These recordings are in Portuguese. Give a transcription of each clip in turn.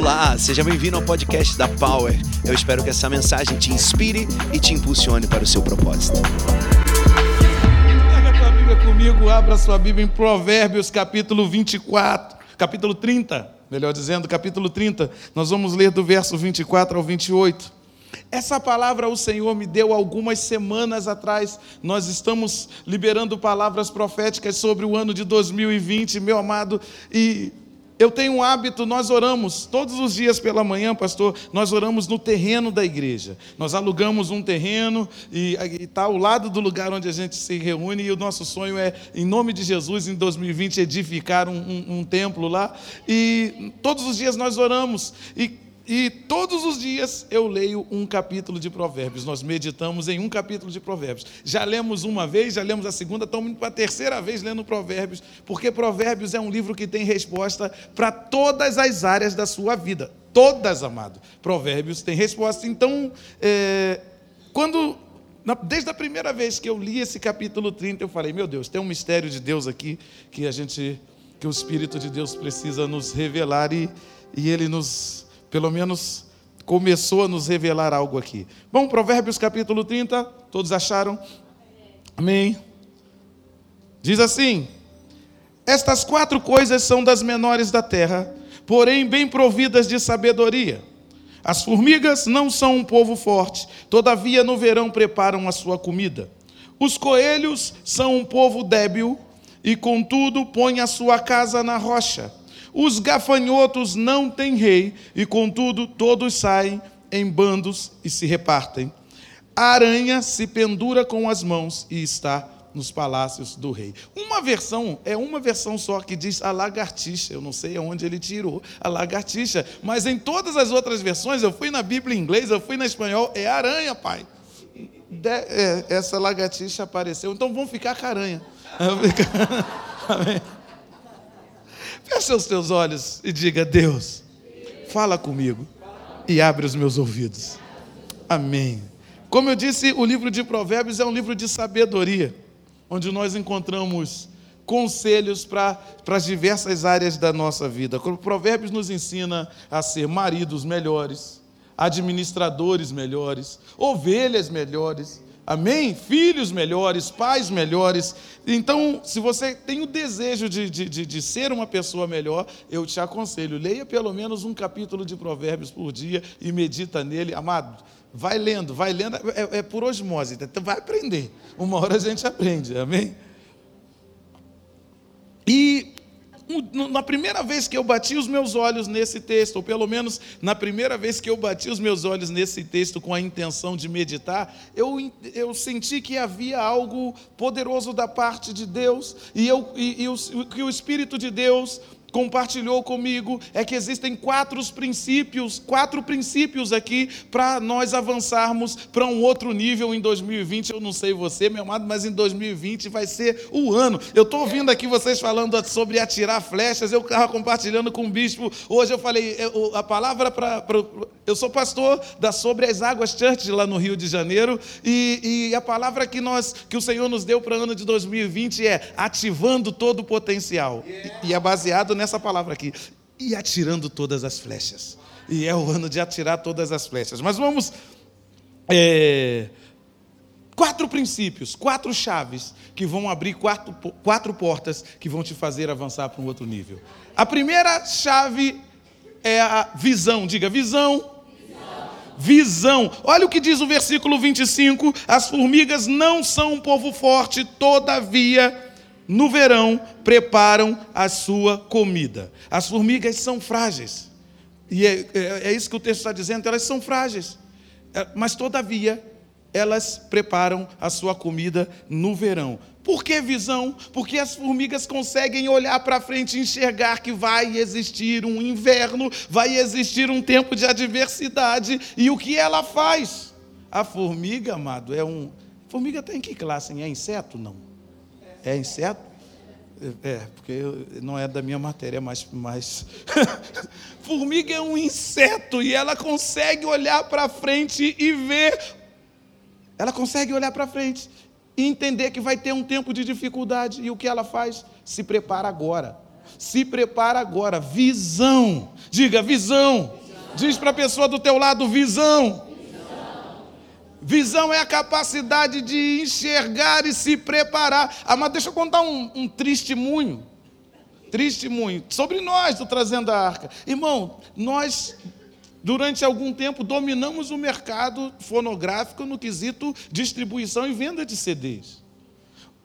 Olá, seja bem-vindo ao podcast da Power. Eu espero que essa mensagem te inspire e te impulsione para o seu propósito. Pega a tua Bíblia comigo, abra sua Bíblia em Provérbios, capítulo 24, capítulo 30, melhor dizendo, capítulo 30. Nós vamos ler do verso 24 ao 28. Essa palavra o Senhor me deu algumas semanas atrás. Nós estamos liberando palavras proféticas sobre o ano de 2020, meu amado, e eu tenho um hábito, nós oramos todos os dias pela manhã, pastor, nós oramos no terreno da igreja. Nós alugamos um terreno e está ao lado do lugar onde a gente se reúne, e o nosso sonho é, em nome de Jesus, em 2020, edificar um, um, um templo lá. E todos os dias nós oramos. E e todos os dias eu leio um capítulo de Provérbios. Nós meditamos em um capítulo de Provérbios. Já lemos uma vez, já lemos a segunda, estamos para a terceira vez lendo Provérbios, porque Provérbios é um livro que tem resposta para todas as áreas da sua vida. Todas, amado. Provérbios tem resposta. Então, é, quando Desde a primeira vez que eu li esse capítulo 30, eu falei: Meu Deus, tem um mistério de Deus aqui que a gente, que o Espírito de Deus precisa nos revelar e, e ele nos pelo menos começou a nos revelar algo aqui. Bom, Provérbios capítulo 30, todos acharam? Amém. Diz assim: Estas quatro coisas são das menores da terra, porém bem providas de sabedoria. As formigas não são um povo forte, todavia no verão preparam a sua comida. Os coelhos são um povo débil, e contudo põem a sua casa na rocha. Os gafanhotos não têm rei, e contudo todos saem em bandos e se repartem. A aranha se pendura com as mãos e está nos palácios do rei. Uma versão, é uma versão só que diz a lagartixa. Eu não sei onde ele tirou a lagartixa, mas em todas as outras versões, eu fui na Bíblia em inglês, eu fui na espanhol, é aranha, pai. De, é, essa lagartixa apareceu, então vamos ficar com a aranha. Amém. Feche os teus olhos e diga: Deus, fala comigo e abre os meus ouvidos. Amém. Como eu disse, o livro de Provérbios é um livro de sabedoria, onde nós encontramos conselhos para as diversas áreas da nossa vida. Provérbios nos ensina a ser maridos melhores, administradores melhores, ovelhas melhores, Amém? Filhos melhores, pais melhores. Então, se você tem o desejo de, de, de, de, ser uma pessoa melhor, eu te aconselho, leia pelo menos um capítulo de Provérbios por dia e medita nele. Amado, vai lendo, vai lendo, é, é por osmose, então vai aprender. Uma hora a gente aprende, amém? E na primeira vez que eu bati os meus olhos nesse texto, ou pelo menos na primeira vez que eu bati os meus olhos nesse texto com a intenção de meditar, eu, eu senti que havia algo poderoso da parte de Deus, e, eu, e, e o, que o Espírito de Deus compartilhou comigo é que existem quatro princípios, quatro princípios aqui para nós avançarmos para um outro nível em 2020. Eu não sei você, meu amado, mas em 2020 vai ser o ano. Eu estou ouvindo aqui vocês falando sobre atirar flechas. Eu estava compartilhando com o bispo. Hoje eu falei a palavra para. Eu sou pastor da Sobre as Águas Church lá no Rio de Janeiro e, e a palavra que nós que o Senhor nos deu para o ano de 2020 é ativando todo o potencial e é baseado nessa palavra aqui. E atirando todas as flechas. E é o ano de atirar todas as flechas. Mas vamos. É, quatro princípios, quatro chaves que vão abrir quatro, quatro portas que vão te fazer avançar para um outro nível. A primeira chave é a visão. Diga, visão. Visão. Olha o que diz o versículo 25: As formigas não são um povo forte, todavia no verão, preparam a sua comida. As formigas são frágeis. E é, é, é isso que o texto está dizendo, elas são frágeis. É, mas, todavia, elas preparam a sua comida no verão. Por que visão? Porque as formigas conseguem olhar para frente e enxergar que vai existir um inverno, vai existir um tempo de adversidade. E o que ela faz? A formiga, amado, é um. Formiga tem que classe? É inseto? Não. É inseto? É, porque não é da minha matéria, mas. mas... Formiga é um inseto e ela consegue olhar para frente e ver. Ela consegue olhar para frente e entender que vai ter um tempo de dificuldade. E o que ela faz? Se prepara agora. Se prepara agora. Visão. Diga, visão. Diz para a pessoa do teu lado, visão. Visão é a capacidade de enxergar e se preparar. Ah, mas deixa eu contar um, um testemunho. Testemunho. Sobre nós, do Trazendo a Arca. Irmão, nós, durante algum tempo, dominamos o mercado fonográfico no quesito distribuição e venda de CDs.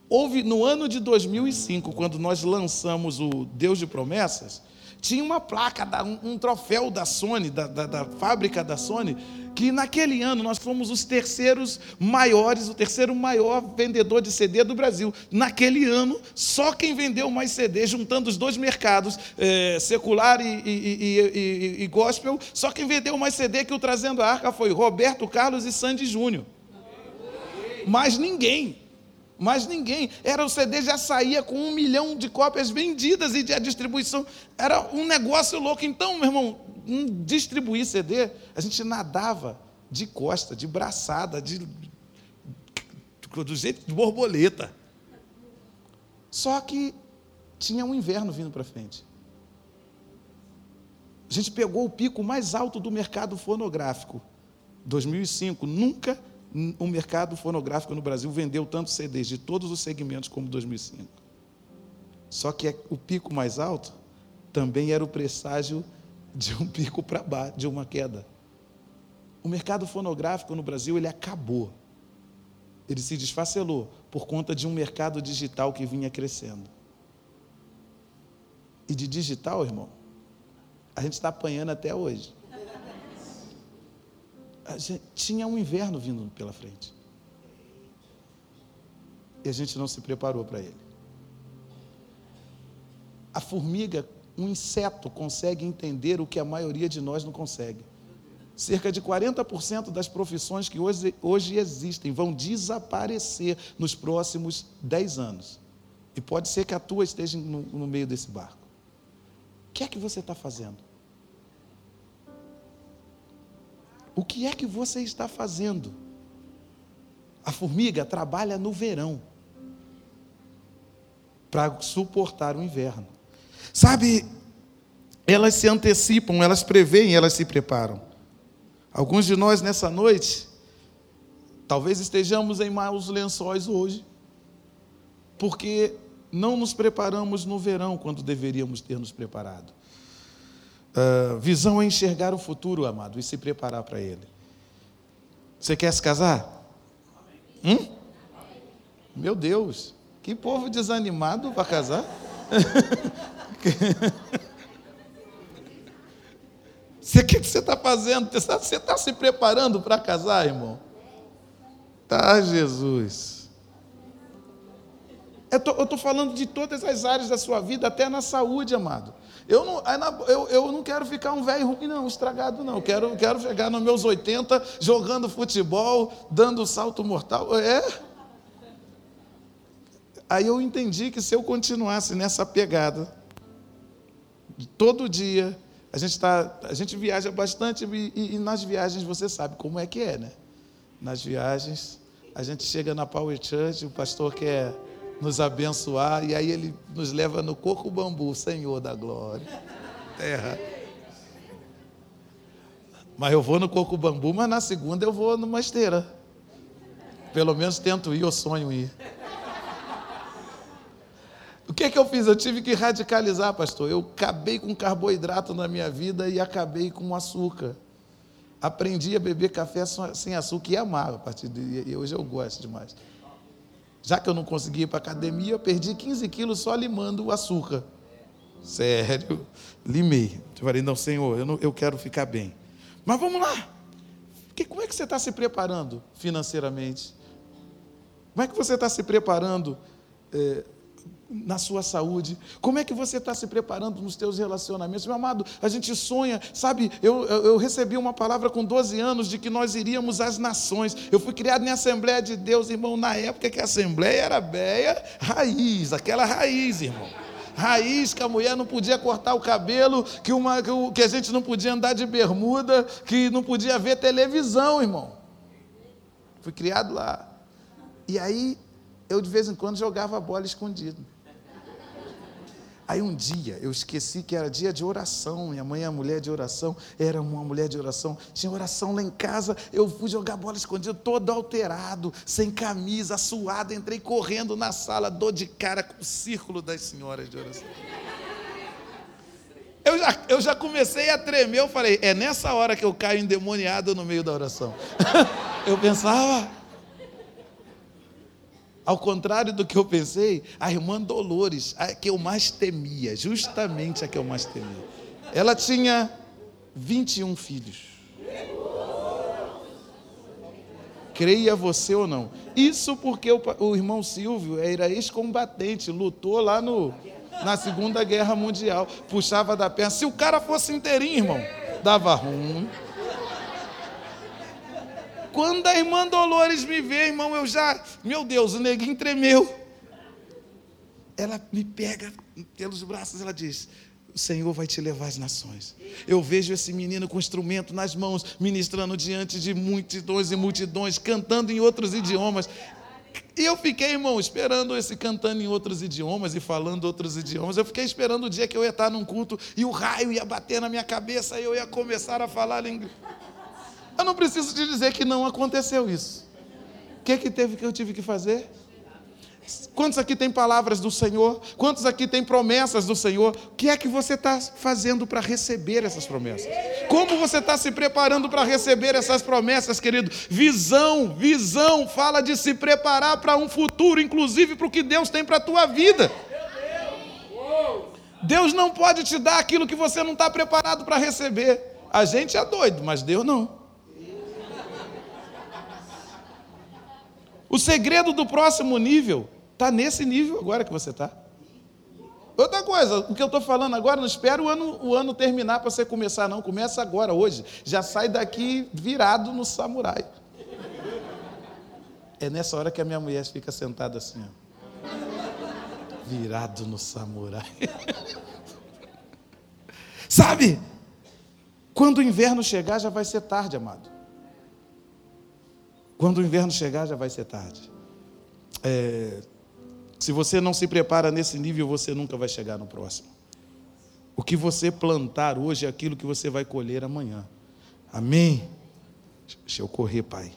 Houve, no ano de 2005, quando nós lançamos o Deus de Promessas, tinha uma placa, um, troféu da Sony, da, da, da, fábrica da Sony, que naquele ano nós fomos os terceiros maiores, o terceiro maior vendedor de CD do Brasil. Naquele ano, só quem vendeu mais CD, juntando os dois mercados, é, secular e, e, e, e, gospel, só quem vendeu mais CD que o Trazendo a Arca foi Roberto Carlos e Sandy Júnior. Mais ninguém. Mas ninguém. Era o CD já saía com um milhão de cópias vendidas e a distribuição era um negócio louco. Então, meu irmão, distribuir CD, a gente nadava de costa, de braçada, de do jeito de borboleta. Só que tinha um inverno vindo para frente. A gente pegou o pico mais alto do mercado fonográfico. 2005, nunca o mercado fonográfico no Brasil vendeu tantos CDs de todos os segmentos como 2005. Só que é o pico mais alto também era o presságio de um pico para baixo, de uma queda. O mercado fonográfico no Brasil ele acabou. Ele se desfacelou por conta de um mercado digital que vinha crescendo. E de digital, irmão, a gente está apanhando até hoje tinha um inverno vindo pela frente. E a gente não se preparou para ele. A formiga, um inseto, consegue entender o que a maioria de nós não consegue. Cerca de 40% das profissões que hoje, hoje existem vão desaparecer nos próximos 10 anos. E pode ser que a tua esteja no, no meio desse barco. O que é que você está fazendo? O que é que você está fazendo? A formiga trabalha no verão para suportar o inverno. Sabe, elas se antecipam, elas preveem, elas se preparam. Alguns de nós nessa noite, talvez estejamos em maus lençóis hoje, porque não nos preparamos no verão quando deveríamos ter nos preparado. Uh, visão é enxergar o futuro, amado, e se preparar para ele. Você quer se casar? Hum? Meu Deus, que povo desanimado para casar. O que você está fazendo? Você está se preparando para casar, irmão? Tá, Jesus. Eu estou falando de todas as áreas da sua vida, até na saúde, amado. Eu não, eu, eu não quero ficar um velho ruim, não, estragado, não. Quero, quero chegar nos meus 80 jogando futebol, dando salto mortal. É. Aí eu entendi que se eu continuasse nessa pegada, todo dia, a gente, tá, a gente viaja bastante e, e, e nas viagens você sabe como é que é, né? Nas viagens, a gente chega na Power Church, o pastor quer nos abençoar, e aí ele nos leva no coco bambu, Senhor da glória. Terra. Mas eu vou no coco bambu, mas na segunda eu vou numa esteira. Pelo menos tento ir, eu sonho ir. O que é que eu fiz? Eu tive que radicalizar, pastor. Eu acabei com carboidrato na minha vida e acabei com açúcar. Aprendi a beber café sem açúcar e amar a partir de hoje eu gosto demais. Já que eu não consegui ir para a academia, eu perdi 15 quilos só limando o açúcar. Sério, limei. Eu falei, não, Senhor, eu, não, eu quero ficar bem. Mas vamos lá. Que, como é que você está se preparando financeiramente? Como é que você está se preparando é, na sua saúde? Como é que você está se preparando nos teus relacionamentos? Meu amado, a gente sonha, sabe? Eu, eu, eu, recebi uma palavra com 12 anos de que nós iríamos às nações. Eu fui criado em Assembleia de Deus, irmão, na época que a Assembleia era beia, raiz, aquela raiz, irmão. Raiz que a mulher não podia cortar o cabelo, que, uma, que a gente não podia andar de bermuda, que não podia ver televisão, irmão. Fui criado lá. E aí, eu de vez em quando jogava bola escondido. Aí um dia eu esqueci que era dia de oração, minha mãe é mulher de oração, era uma mulher de oração, tinha oração lá em casa, eu fui jogar bola escondida, todo alterado, sem camisa, suado, entrei correndo na sala, dor de cara com o círculo das senhoras de oração. Eu já, eu já comecei a tremer, eu falei, é nessa hora que eu caio endemoniado no meio da oração. eu pensava, ao contrário do que eu pensei, a irmã Dolores, a que eu mais temia, justamente a que eu mais temia. Ela tinha 21 filhos. Creia você ou não. Isso porque o, o irmão Silvio era ex-combatente, lutou lá no, na Segunda Guerra Mundial, puxava da perna. Se o cara fosse inteirinho, irmão, dava ruim. Quando a irmã Dolores me vê, irmão, eu já, meu Deus, o neguinho tremeu. Ela me pega pelos braços, ela diz: o Senhor vai te levar às nações. Eu vejo esse menino com instrumento nas mãos, ministrando diante de multidões e multidões, cantando em outros idiomas. E eu fiquei, irmão, esperando esse cantando em outros idiomas e falando outros idiomas. Eu fiquei esperando o dia que eu ia estar num culto e o raio ia bater na minha cabeça e eu ia começar a falar inglês. Eu não preciso te dizer que não aconteceu isso. O que, que teve que eu tive que fazer? Quantos aqui tem palavras do Senhor? Quantos aqui tem promessas do Senhor? O que é que você está fazendo para receber essas promessas? Como você está se preparando para receber essas promessas, querido? Visão, visão, fala de se preparar para um futuro, inclusive para o que Deus tem para a tua vida. Deus não pode te dar aquilo que você não está preparado para receber. A gente é doido, mas Deus não. O segredo do próximo nível está nesse nível agora que você está. Outra coisa, o que eu estou falando agora, não espera o ano, o ano terminar para você começar, não. Começa agora, hoje. Já sai daqui virado no samurai. É nessa hora que a minha mulher fica sentada assim, ó. Virado no samurai. Sabe? Quando o inverno chegar, já vai ser tarde, amado. Quando o inverno chegar, já vai ser tarde. É, se você não se prepara nesse nível, você nunca vai chegar no próximo. O que você plantar hoje é aquilo que você vai colher amanhã. Amém? Deixa eu correr, Pai.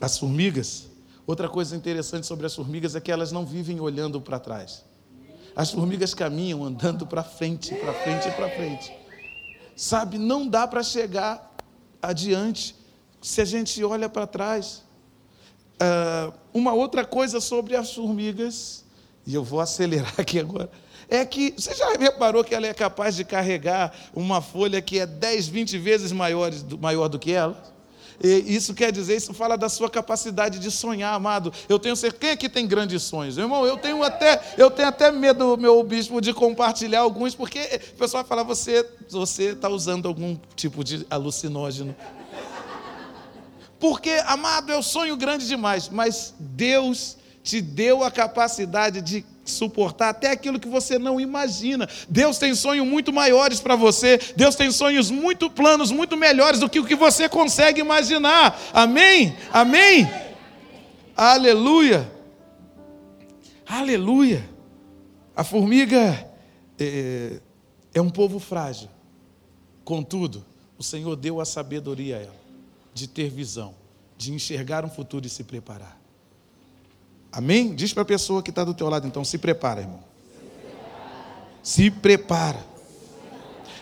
As formigas, outra coisa interessante sobre as formigas é que elas não vivem olhando para trás. As formigas caminham andando para frente, para frente, para frente. Sabe, não dá para chegar adiante se a gente olha para trás. Uh, uma outra coisa sobre as formigas, e eu vou acelerar aqui agora, é que você já reparou que ela é capaz de carregar uma folha que é 10, 20 vezes maior, maior do que ela? Isso quer dizer, isso fala da sua capacidade de sonhar, amado. Eu tenho certeza, quem aqui tem grandes sonhos? Irmão, eu tenho até, eu tenho até medo, meu bispo, de compartilhar alguns, porque o pessoal vai falar, você está usando algum tipo de alucinógeno. Porque, amado, eu sonho grande demais, mas Deus te deu a capacidade de suportar até aquilo que você não imagina. Deus tem sonhos muito maiores para você. Deus tem sonhos muito planos, muito melhores do que o que você consegue imaginar. Amém? Amém? Aleluia. Aleluia. A formiga é, é um povo frágil. Contudo, o Senhor deu a sabedoria a ela de ter visão, de enxergar um futuro e se preparar. Amém? Diz para a pessoa que está do teu lado, então, se prepara, irmão. Se prepara.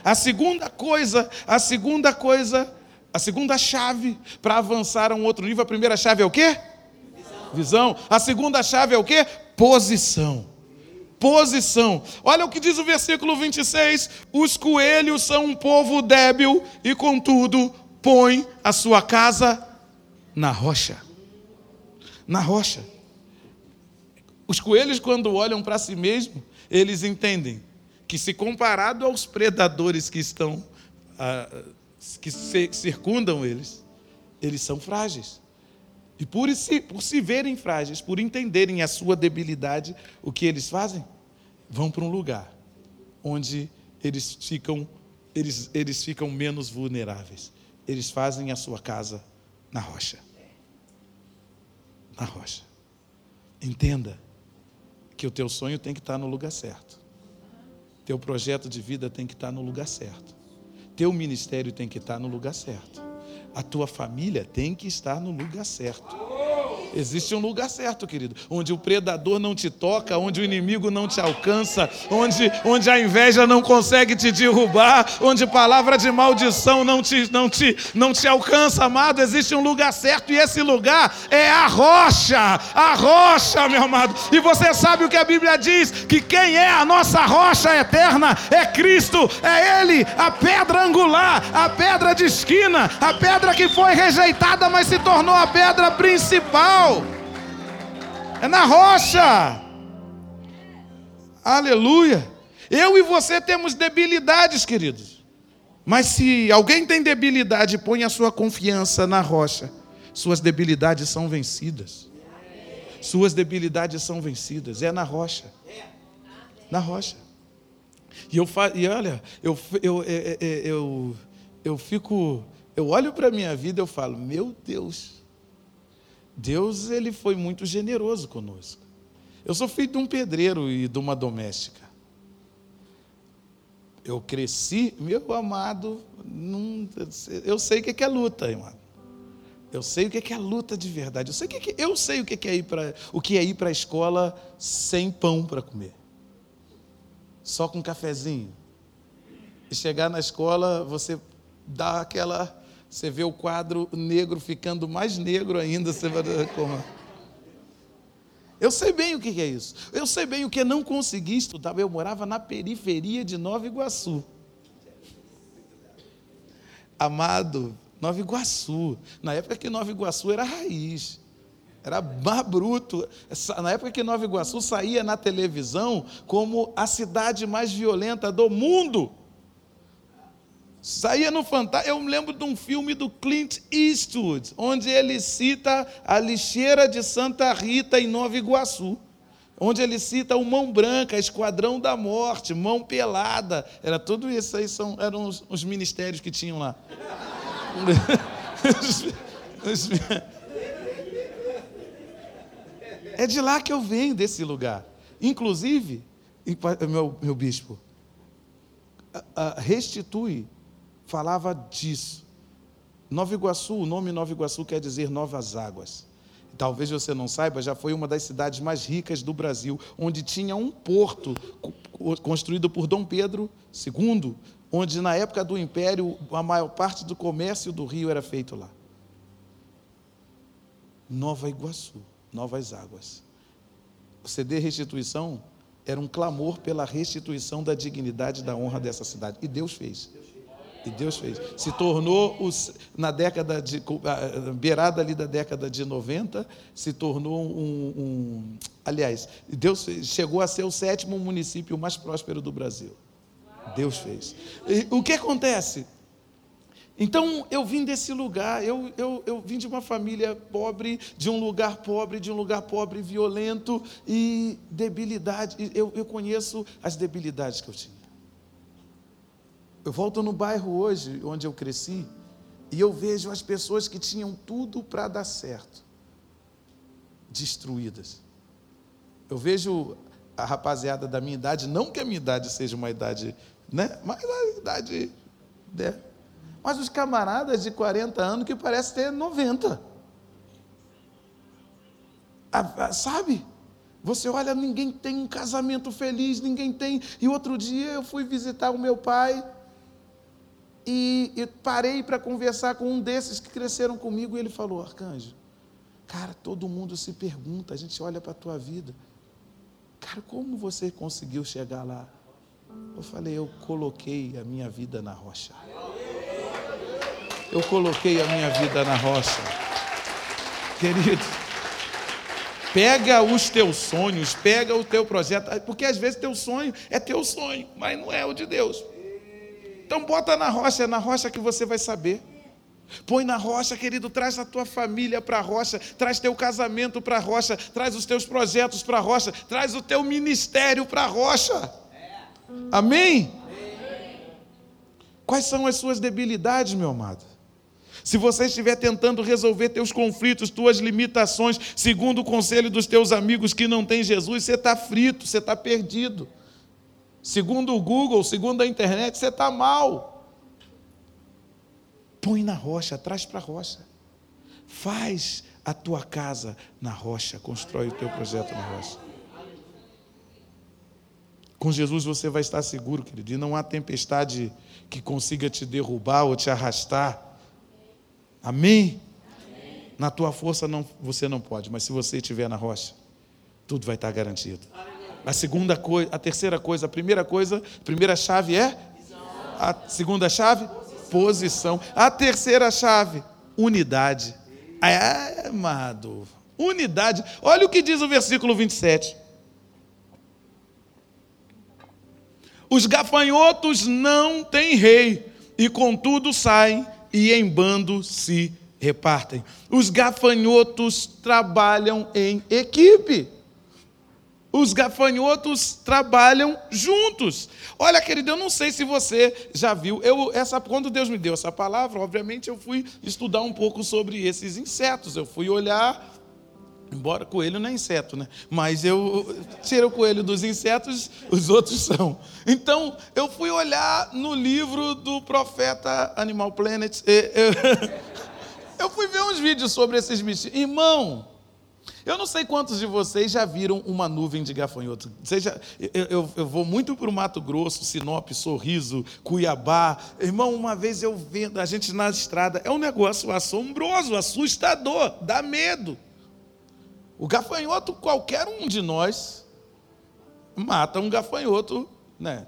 A segunda coisa, a segunda coisa, a segunda chave para avançar a um outro nível, a primeira chave é o quê? Visão. Visão. A segunda chave é o quê? Posição. Posição. Olha o que diz o versículo 26: os coelhos são um povo débil e, contudo, põe a sua casa na rocha. Na rocha. Os coelhos, quando olham para si mesmos, eles entendem que, se comparado aos predadores que estão, ah, que circundam eles, eles são frágeis. E por se, por se verem frágeis, por entenderem a sua debilidade, o que eles fazem? Vão para um lugar onde eles ficam, eles, eles ficam menos vulneráveis eles fazem a sua casa na rocha. Na rocha. Entenda que o teu sonho tem que estar no lugar certo. Teu projeto de vida tem que estar no lugar certo. Teu ministério tem que estar no lugar certo. A tua família tem que estar no lugar certo. Existe um lugar certo, querido, onde o predador não te toca, onde o inimigo não te alcança, onde, onde a inveja não consegue te derrubar, onde palavra de maldição não te, não, te, não te alcança, amado. Existe um lugar certo e esse lugar é a rocha, a rocha, meu amado. E você sabe o que a Bíblia diz: que quem é a nossa rocha eterna é Cristo, é Ele, a pedra angular, a pedra de esquina, a pedra que foi rejeitada, mas se tornou a pedra principal é na rocha. Aleluia. Eu e você temos debilidades, queridos. Mas se alguém tem debilidade, põe a sua confiança na rocha, suas debilidades são vencidas. Suas debilidades são vencidas. É na rocha. Na rocha. E eu e olha, eu, eu, eu, eu, eu fico, eu olho para a minha vida e eu falo, meu Deus, Deus ele foi muito generoso conosco. Eu sou filho de um pedreiro e de uma doméstica. Eu cresci, meu amado, eu sei o que é luta, irmão. Eu sei o que é luta de verdade. Eu sei o que é, eu sei o que é ir para o que é ir para a escola sem pão para comer, só com um cafezinho. E chegar na escola, você dá aquela você vê o quadro negro ficando mais negro ainda. Você vai como? Eu sei bem o que é isso. Eu sei bem o que é não conseguir estudar. Eu morava na periferia de Nova Iguaçu. Amado, Nova Iguaçu. Na época que Nova Iguaçu era raiz. Era mais bruto. Na época que Nova Iguaçu saía na televisão como a cidade mais violenta do mundo. Saía no Fantástico. Eu me lembro de um filme do Clint Eastwood, onde ele cita a lixeira de Santa Rita em Nova Iguaçu. Onde ele cita o Mão Branca, Esquadrão da Morte, Mão Pelada. Era tudo isso aí, são, eram os, os ministérios que tinham lá. é de lá que eu venho, desse lugar. Inclusive, meu, meu bispo, restitui falava disso. Nova Iguaçu, o nome Nova Iguaçu quer dizer novas águas. Talvez você não saiba, já foi uma das cidades mais ricas do Brasil, onde tinha um porto construído por Dom Pedro II, onde na época do Império a maior parte do comércio do Rio era feito lá. Nova Iguaçu, novas águas. O CD Restituição era um clamor pela restituição da dignidade e da honra dessa cidade. E Deus fez. E Deus fez. Se tornou, os, na década de. beirada ali da década de 90, se tornou um. um aliás, Deus chegou a ser o sétimo município mais próspero do Brasil. Deus fez. E, o que acontece? Então eu vim desse lugar, eu, eu, eu vim de uma família pobre, de um lugar pobre, de um lugar pobre, violento e debilidade. Eu, eu conheço as debilidades que eu tinha. Eu volto no bairro hoje, onde eu cresci, e eu vejo as pessoas que tinham tudo para dar certo, destruídas. Eu vejo a rapaziada da minha idade, não que a minha idade seja uma idade, né? Mas a idade. Né? Mas os camaradas de 40 anos que parecem ter 90. sabe? Você olha, ninguém tem um casamento feliz, ninguém tem. E outro dia eu fui visitar o meu pai e, e parei para conversar com um desses que cresceram comigo e ele falou: Arcanjo, cara, todo mundo se pergunta, a gente olha para a tua vida, cara, como você conseguiu chegar lá? Eu falei: Eu coloquei a minha vida na rocha. Eu coloquei a minha vida na rocha. Querido, pega os teus sonhos, pega o teu projeto, porque às vezes teu sonho é teu sonho, mas não é o de Deus. Então bota na rocha, na rocha que você vai saber. Põe na rocha, querido, traz a tua família para a rocha, traz teu casamento para a rocha, traz os teus projetos para a rocha, traz o teu ministério para a rocha. Amém? Quais são as suas debilidades, meu amado? Se você estiver tentando resolver teus conflitos, tuas limitações, segundo o conselho dos teus amigos que não têm Jesus, você está frito, você está perdido. Segundo o Google, segundo a internet, você está mal. Põe na rocha, traz para a rocha. Faz a tua casa na rocha, constrói o teu projeto na rocha. Com Jesus você vai estar seguro, querido, e não há tempestade que consiga te derrubar ou te arrastar. Amém? Amém. Na tua força não, você não pode, mas se você estiver na rocha, tudo vai estar garantido. A segunda coisa, a terceira coisa, a primeira coisa, a primeira chave é a segunda chave, posição. A terceira chave, unidade. É, amado, unidade. Olha o que diz o versículo 27. Os gafanhotos não têm rei, e contudo saem e em bando se repartem. Os gafanhotos trabalham em equipe. Os gafanhotos trabalham juntos. Olha, querido, eu não sei se você já viu. Eu, essa, quando Deus me deu essa palavra, obviamente eu fui estudar um pouco sobre esses insetos. Eu fui olhar Embora coelho não é inseto, né? Mas eu tiro o coelho dos insetos, os outros são. Então, eu fui olhar no livro do profeta Animal Planet. Eu fui ver uns vídeos sobre esses bichos. Irmão, eu não sei quantos de vocês já viram uma nuvem de gafanhoto. Seja, eu, eu, eu vou muito para o Mato Grosso, Sinop, Sorriso, Cuiabá. Irmão, uma vez eu vendo a gente na estrada, é um negócio assombroso, assustador, dá medo. O gafanhoto, qualquer um de nós, mata um gafanhoto, né?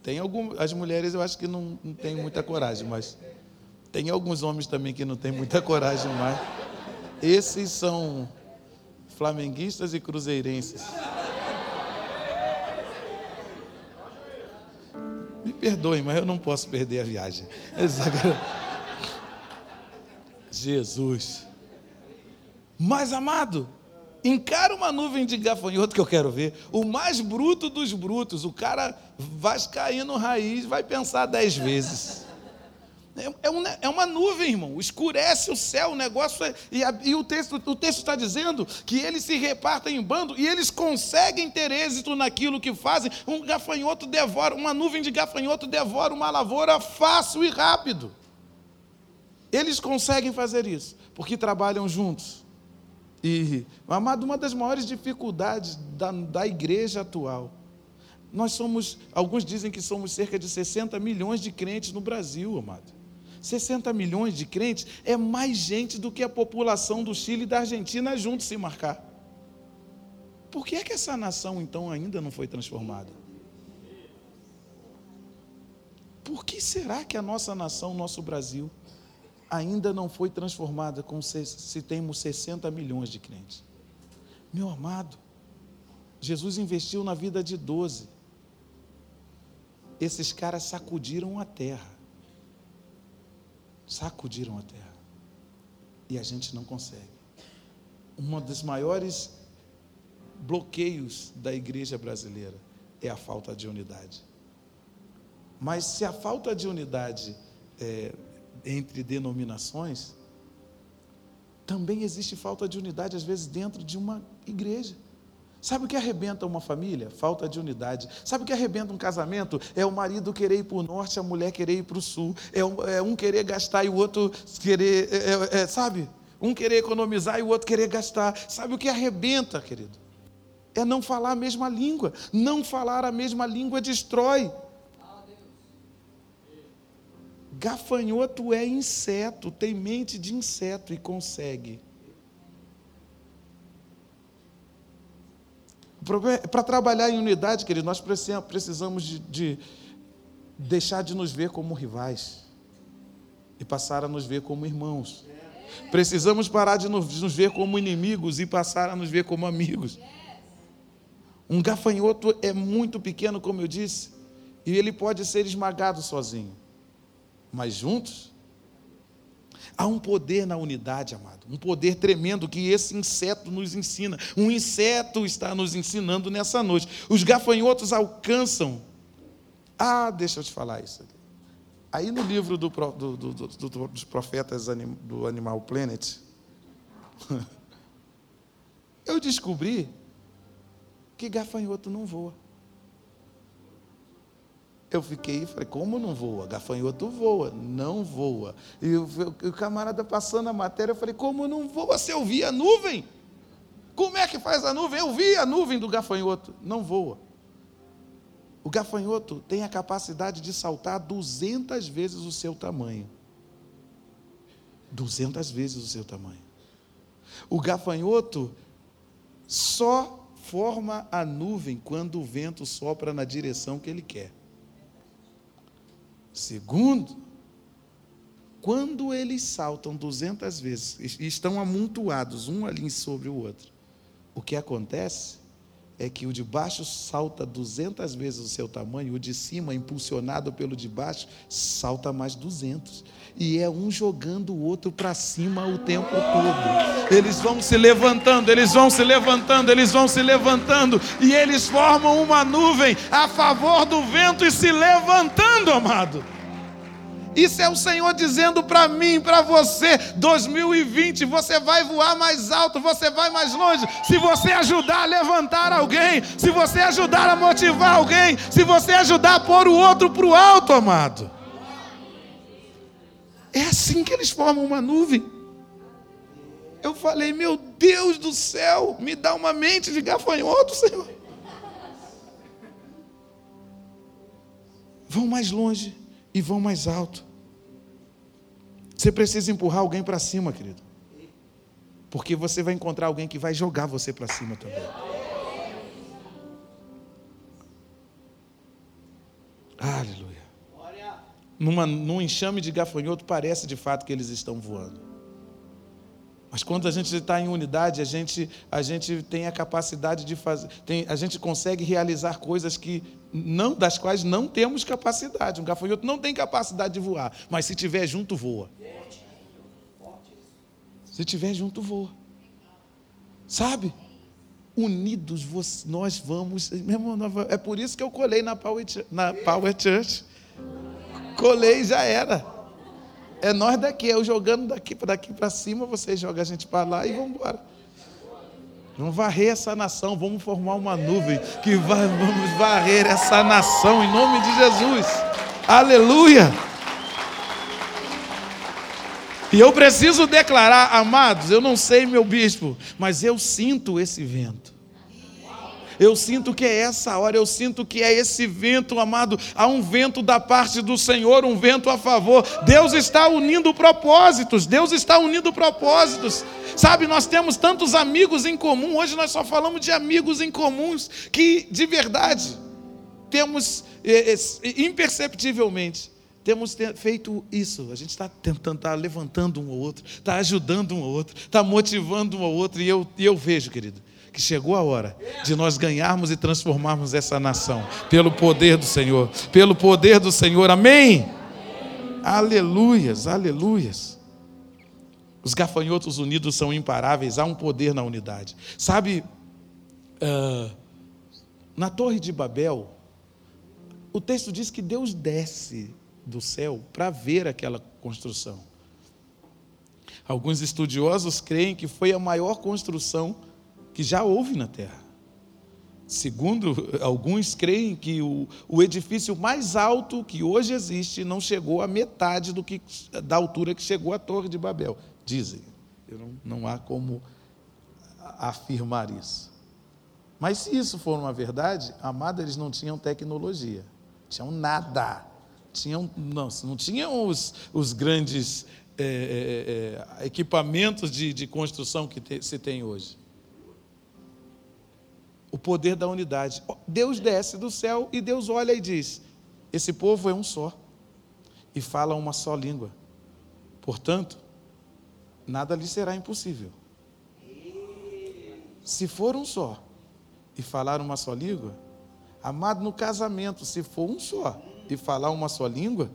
Tem algum, as mulheres eu acho que não, não tem muita coragem, mas tem alguns homens também que não tem muita coragem mais. Esses são flamenguistas e cruzeirenses. Me perdoem, mas eu não posso perder a viagem. Jesus. Mas amado, encara uma nuvem de gafanhoto que eu quero ver, o mais bruto dos brutos, o cara vascaíno raiz vai pensar dez vezes. É, é, um, é, uma nuvem, irmão. Escurece o céu, o negócio. É, e, a, e, o texto o texto está dizendo que eles se repartem em bando e eles conseguem ter êxito naquilo que fazem. Um gafanhoto devora, uma nuvem de gafanhoto devora uma lavoura fácil e rápido. Eles conseguem fazer isso porque trabalham juntos. E, amado, uma das maiores dificuldades da, da igreja atual, nós somos, alguns dizem que somos cerca de 60 milhões de crentes no Brasil, amado. 60 milhões de crentes é mais gente do que a população do Chile e da Argentina juntos se marcar. Por que é que essa nação então ainda não foi transformada? Por que será que a nossa nação, nosso Brasil, ainda não foi transformada com se, se temos 60 milhões de crentes. Meu amado, Jesus investiu na vida de 12. Esses caras sacudiram a terra. Sacudiram a terra. E a gente não consegue. Um dos maiores bloqueios da igreja brasileira é a falta de unidade. Mas se a falta de unidade é, entre denominações, também existe falta de unidade, às vezes, dentro de uma igreja. Sabe o que arrebenta uma família? Falta de unidade. Sabe o que arrebenta um casamento? É o marido querer ir para o norte, a mulher querer ir para o sul. É um, é um, querer gastar e o outro querer, é, é, é, sabe? Um querer economizar e o outro querer gastar. Sabe o que arrebenta, querido? É não falar a mesma língua. Não falar a mesma língua destrói. Gafanhoto é inseto, tem mente de inseto e consegue. Para trabalhar em unidade, querido, nós precisamos de, de deixar de nos ver como rivais e passar a nos ver como irmãos. Precisamos parar de nos ver como inimigos e passar a nos ver como amigos. Um gafanhoto é muito pequeno, como eu disse, e ele pode ser esmagado sozinho mas juntos. Há um poder na unidade, amado, um poder tremendo que esse inseto nos ensina. Um inseto está nos ensinando nessa noite. Os gafanhotos alcançam. Ah, deixa eu te falar isso aqui. Aí no livro do, do, do, dos profetas do Animal Planet, eu descobri que gafanhoto não voa. Eu fiquei e falei, como não voa? Gafanhoto voa, não voa. E o, o camarada passando a matéria, eu falei, como não voa? Você ouvia a nuvem? Como é que faz a nuvem? Eu vi a nuvem do gafanhoto, não voa. O gafanhoto tem a capacidade de saltar 200 vezes o seu tamanho. 200 vezes o seu tamanho. O gafanhoto só forma a nuvem quando o vento sopra na direção que ele quer. Segundo, quando eles saltam 200 vezes e estão amontoados um ali sobre o outro, o que acontece é que o de baixo salta 200 vezes o seu tamanho, o de cima, impulsionado pelo de baixo, salta mais 200. E é um jogando o outro para cima o tempo todo. Eles vão se levantando, eles vão se levantando, eles vão se levantando, e eles formam uma nuvem a favor do vento e se levantando, amado. Isso é o Senhor dizendo para mim, para você, 2020, você vai voar mais alto, você vai mais longe. Se você ajudar a levantar alguém, se você ajudar a motivar alguém, se você ajudar a pôr o outro para o alto, amado. É assim que eles formam uma nuvem. Eu falei, meu Deus do céu, me dá uma mente de gafanhoto, Senhor. Vão mais longe e vão mais alto. Você precisa empurrar alguém para cima, querido. Porque você vai encontrar alguém que vai jogar você para cima também. Aleluia. Numa, num enxame de gafanhoto, parece de fato que eles estão voando. Mas quando a gente está em unidade, a gente, a gente tem a capacidade de fazer, tem, a gente consegue realizar coisas que não, das quais não temos capacidade. Um gafanhoto não tem capacidade de voar, mas se tiver junto, voa. Se tiver junto, voa. Sabe? Unidos nós vamos. É por isso que eu colei na Power, na Power Church. Colei já era. É nós daqui, eu jogando daqui para daqui para cima, você joga a gente para lá e vamos embora. Vamos varrer essa nação, vamos formar uma nuvem que vai, vamos varrer essa nação em nome de Jesus. Aleluia! E eu preciso declarar, amados, eu não sei, meu bispo, mas eu sinto esse vento. Eu sinto que é essa hora, eu sinto que é esse vento, amado. Há um vento da parte do Senhor, um vento a favor. Deus está unindo propósitos, Deus está unindo propósitos. Sabe, nós temos tantos amigos em comum, hoje nós só falamos de amigos em comuns, que de verdade temos é, é, imperceptivelmente temos feito isso, a gente está tentando, está levantando um ao outro, está ajudando um ao outro, está motivando um ao outro, e eu, e eu vejo, querido, que chegou a hora de nós ganharmos e transformarmos essa nação, pelo poder do Senhor, pelo poder do Senhor, amém? amém. Aleluias, aleluias. Os gafanhotos unidos são imparáveis, há um poder na unidade. Sabe, uh, na Torre de Babel, o texto diz que Deus desce do céu para ver aquela construção. Alguns estudiosos creem que foi a maior construção que já houve na terra. Segundo alguns creem que o, o edifício mais alto que hoje existe não chegou à metade do que, da altura que chegou a Torre de Babel. Dizem. Não, não há como afirmar isso. Mas se isso for uma verdade, amado, eles não tinham tecnologia. Tinham nada. Tinham, não, não tinham os, os grandes é, é, equipamentos de, de construção que te, se tem hoje o poder da unidade. Deus desce do céu e Deus olha e diz: Esse povo é um só e fala uma só língua. Portanto, nada lhe será impossível. Se for um só e falar uma só língua, amado no casamento, se for um só e falar uma só língua,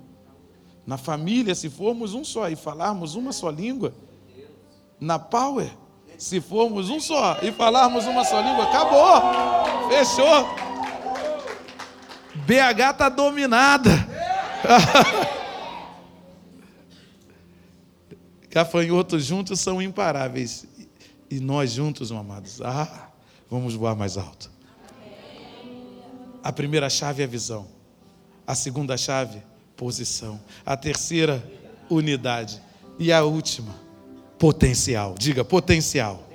na família, se formos um só e falarmos uma só língua, na power, se formos um só e falarmos uma só língua, acabou. Fechou. BH está dominada. Gafanhotos juntos são imparáveis. E nós juntos, amados, ah, vamos voar mais alto. A primeira chave é a visão. A segunda chave, posição. A terceira, unidade. E a última, potencial. Diga, potencial.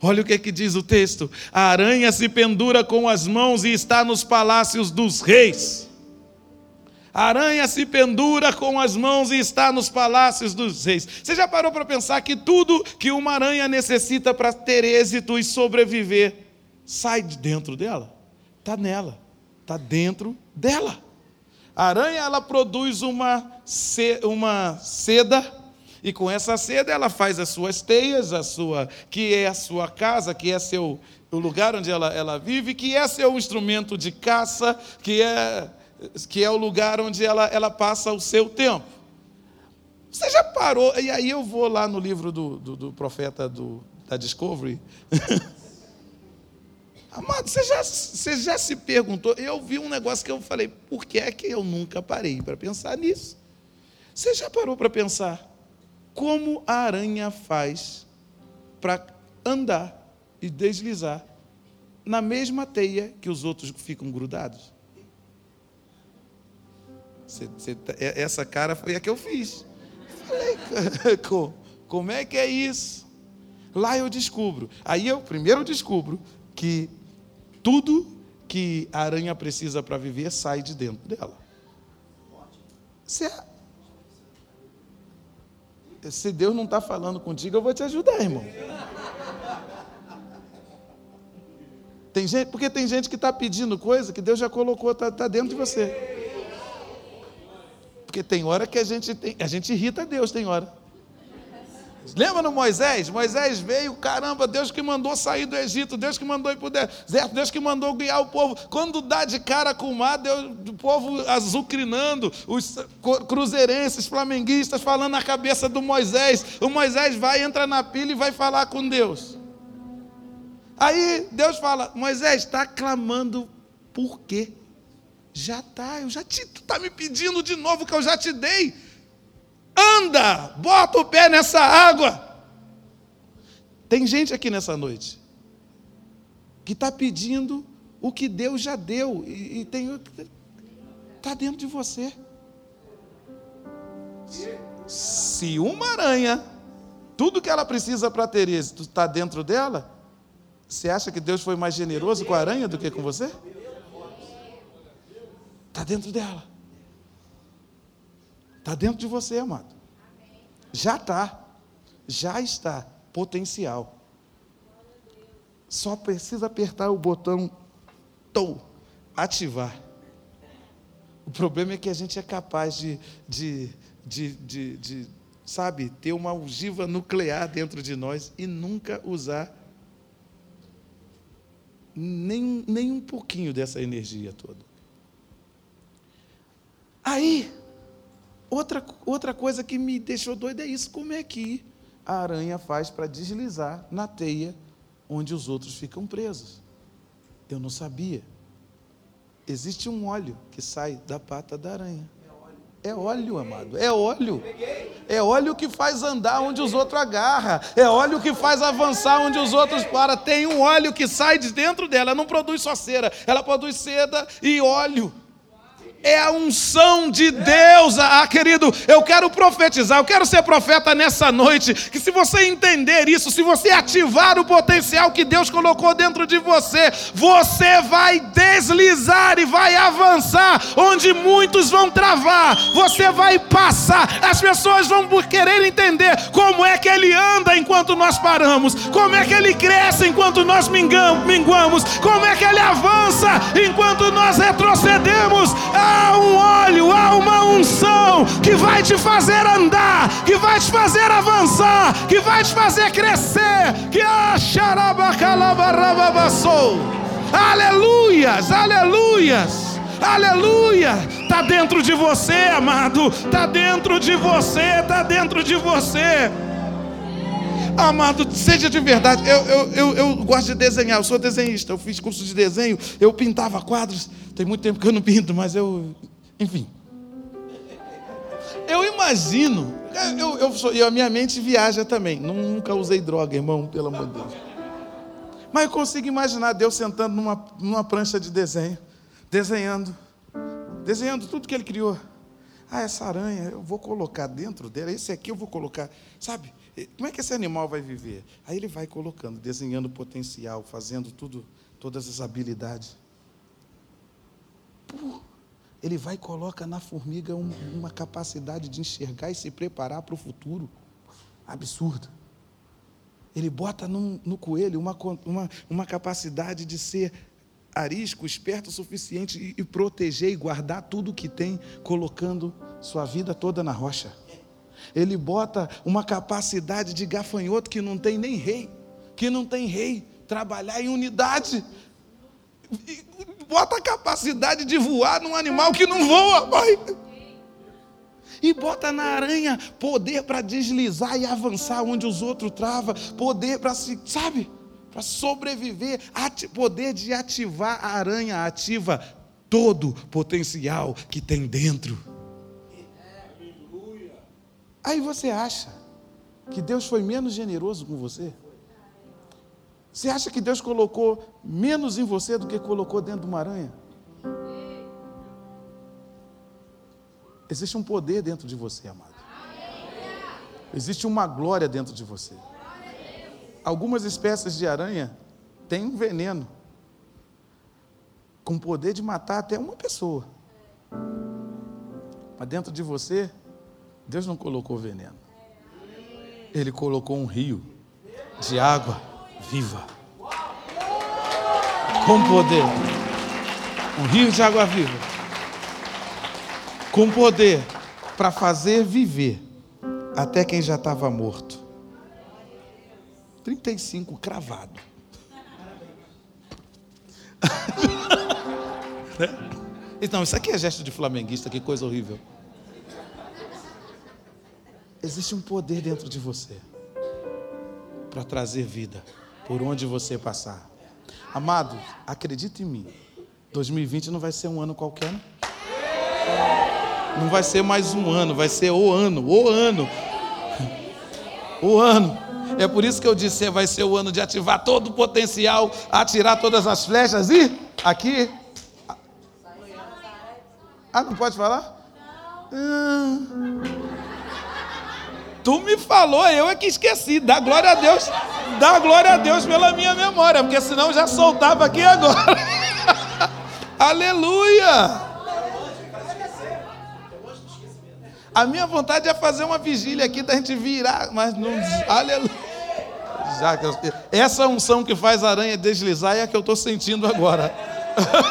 Olha o que, é que diz o texto: a aranha se pendura com as mãos e está nos palácios dos reis. A aranha se pendura com as mãos e está nos palácios dos reis. Você já parou para pensar que tudo que uma aranha necessita para ter êxito e sobreviver sai de dentro dela? Está nela, está dentro dela. A aranha ela produz uma, uma seda e com essa seda ela faz as suas teias, a sua, que é a sua casa, que é seu, o lugar onde ela, ela vive, que é seu instrumento de caça, que é, que é o lugar onde ela, ela passa o seu tempo. Você já parou? E aí eu vou lá no livro do, do, do profeta do, da Discovery. Amado, você já, você já se perguntou? Eu vi um negócio que eu falei, por que é que eu nunca parei para pensar nisso? Você já parou para pensar? Como a aranha faz para andar e deslizar na mesma teia que os outros ficam grudados. Você, você, tá, essa cara foi a que eu fiz. Falei, como é que é isso? Lá eu descubro. Aí eu primeiro descubro que tudo que a aranha precisa para viver sai de dentro dela. Você, se Deus não está falando contigo, eu vou te ajudar, irmão. Tem gente, porque tem gente que está pedindo coisa que Deus já colocou, está tá dentro de você. Porque tem hora que a gente, tem, a gente irrita Deus, tem hora. Lembra no Moisés? Moisés veio, caramba, Deus que mandou sair do Egito, Deus que mandou ir para o deserto, Deus que mandou guiar o povo. Quando dá de cara com o mar, Deus, o povo azucrinando, os cruzeirenses, flamenguistas falando na cabeça do Moisés. O Moisés vai, entra na pilha e vai falar com Deus. Aí Deus fala: Moisés, está clamando por quê? Já está, eu já te, tu está me pedindo de novo que eu já te dei. Anda, bota o pé nessa água. Tem gente aqui nessa noite que está pedindo o que Deus já deu e, e tem está dentro de você. Se uma aranha, tudo que ela precisa para ter êxito está dentro dela, você acha que Deus foi mais generoso com a aranha do que com você? Está dentro dela. Está dentro de você, amado. Já está. Já está. Potencial. Só precisa apertar o botão tou, ativar. O problema é que a gente é capaz de, de, de, de, de sabe, ter uma ogiva nuclear dentro de nós e nunca usar nem, nem um pouquinho dessa energia toda. Aí, Outra, outra coisa que me deixou doido é isso: como é que a aranha faz para deslizar na teia onde os outros ficam presos? Eu não sabia. Existe um óleo que sai da pata da aranha. É óleo, amado. É óleo. É óleo que faz andar onde os outros agarram. É óleo que faz avançar onde os outros param. Tem um óleo que sai de dentro dela. Ela não produz só cera. Ela produz seda e óleo é a unção de Deus. Ah, querido, eu quero profetizar, eu quero ser profeta nessa noite. Que se você entender isso, se você ativar o potencial que Deus colocou dentro de você, você vai deslizar e vai avançar onde muitos vão travar. Você vai passar. As pessoas vão querer entender como é que ele anda enquanto nós paramos, como é que ele cresce enquanto nós minguamos, como é que ele avança enquanto nós retrocedemos. Ah, um óleo, há uma unção que vai te fazer andar, que vai te fazer avançar, que vai te fazer crescer. Que Aleluias, aleluias. Aleluia! Está dentro de você, amado. Está dentro de você, está dentro de você. Amado, seja de verdade. Eu, eu, eu, eu, gosto de desenhar, eu sou desenhista, eu fiz curso de desenho, eu pintava quadros. Tem muito tempo que eu não pinto, mas eu. Enfim. Eu imagino. Eu, eu, sou, a minha mente viaja também. Nunca usei droga, irmão, pelo amor de Deus. Mas eu consigo imaginar Deus sentando numa, numa prancha de desenho, desenhando desenhando tudo que ele criou. Ah, essa aranha eu vou colocar dentro dela, esse aqui eu vou colocar. Sabe, como é que esse animal vai viver? Aí ele vai colocando, desenhando potencial, fazendo tudo, todas as habilidades. ele vai e coloca na formiga uma capacidade de enxergar e se preparar para o futuro. Absurdo. Ele bota no, no coelho uma, uma, uma capacidade de ser arisco, esperto o suficiente e, e proteger e guardar tudo que tem, colocando sua vida toda na rocha. Ele bota uma capacidade de gafanhoto que não tem nem rei, que não tem rei, trabalhar em unidade. E bota a capacidade de voar num animal que não voa, pai. E bota na aranha poder para deslizar e avançar onde os outros travam, poder para se, sabe? Para sobreviver, poder de ativar a aranha ativa todo o potencial que tem dentro. Aí você acha que Deus foi menos generoso com você? Você acha que Deus colocou menos em você do que colocou dentro de uma aranha? Existe um poder dentro de você, amado. Existe uma glória dentro de você. Algumas espécies de aranha têm um veneno com poder de matar até uma pessoa. Mas dentro de você, Deus não colocou veneno. Ele colocou um rio de água viva. Com poder. Um rio de água viva com poder para fazer viver até quem já estava morto. 35 cravado. Então, isso aqui é gesto de flamenguista, que coisa horrível. Existe um poder dentro de você para trazer vida por onde você passar. Amado, acredite em mim. 2020 não vai ser um ano qualquer. Não? Não vai ser mais um ano, vai ser o ano, o ano. O ano. É por isso que eu disse, vai ser o ano de ativar todo o potencial, atirar todas as flechas e aqui. Ah, não pode falar? Ah. Tu me falou, eu é que esqueci. Dá glória a Deus. Dá glória a Deus pela minha memória, porque senão já soltava aqui agora. Aleluia! A minha vontade é fazer uma vigília aqui da gente virar, mas não. Aleluia. Essa unção que faz a aranha deslizar é a que eu estou sentindo agora.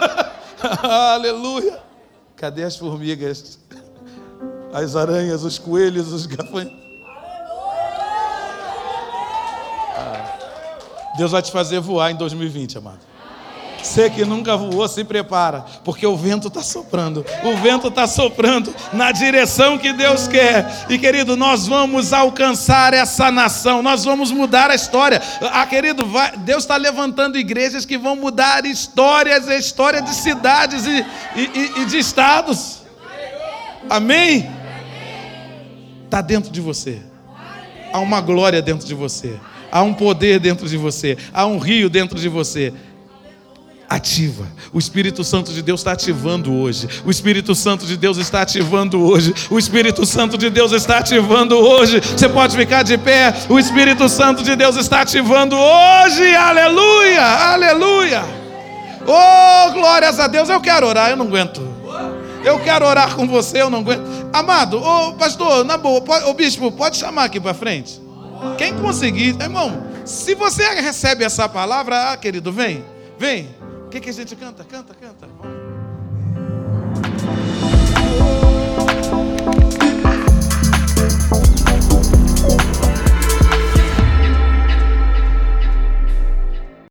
Aleluia. Cadê as formigas? As aranhas, os coelhos, os gafanhotos. Deus vai te fazer voar em 2020, amado. Você que nunca voou, se prepara, porque o vento está soprando. O vento está soprando na direção que Deus quer. E querido, nós vamos alcançar essa nação, nós vamos mudar a história. Ah, querido, vai, Deus está levantando igrejas que vão mudar histórias, história de cidades e, e, e de estados. Amém? Está dentro de você. Há uma glória dentro de você. Há um poder dentro de você. Há um rio dentro de você ativa. O Espírito Santo de Deus está ativando hoje. O Espírito Santo de Deus está ativando hoje. O Espírito Santo de Deus está ativando hoje. Você pode ficar de pé. O Espírito Santo de Deus está ativando hoje. Aleluia! Aleluia! Oh, glórias a Deus. Eu quero orar, eu não aguento. Eu quero orar com você, eu não aguento. Amado, ô oh, pastor, na boa, ô oh, bispo, pode chamar aqui para frente. Quem conseguir, irmão, se você recebe essa palavra, ah, querido, vem, vem. O que, que a gente canta? Canta, canta. Vamos.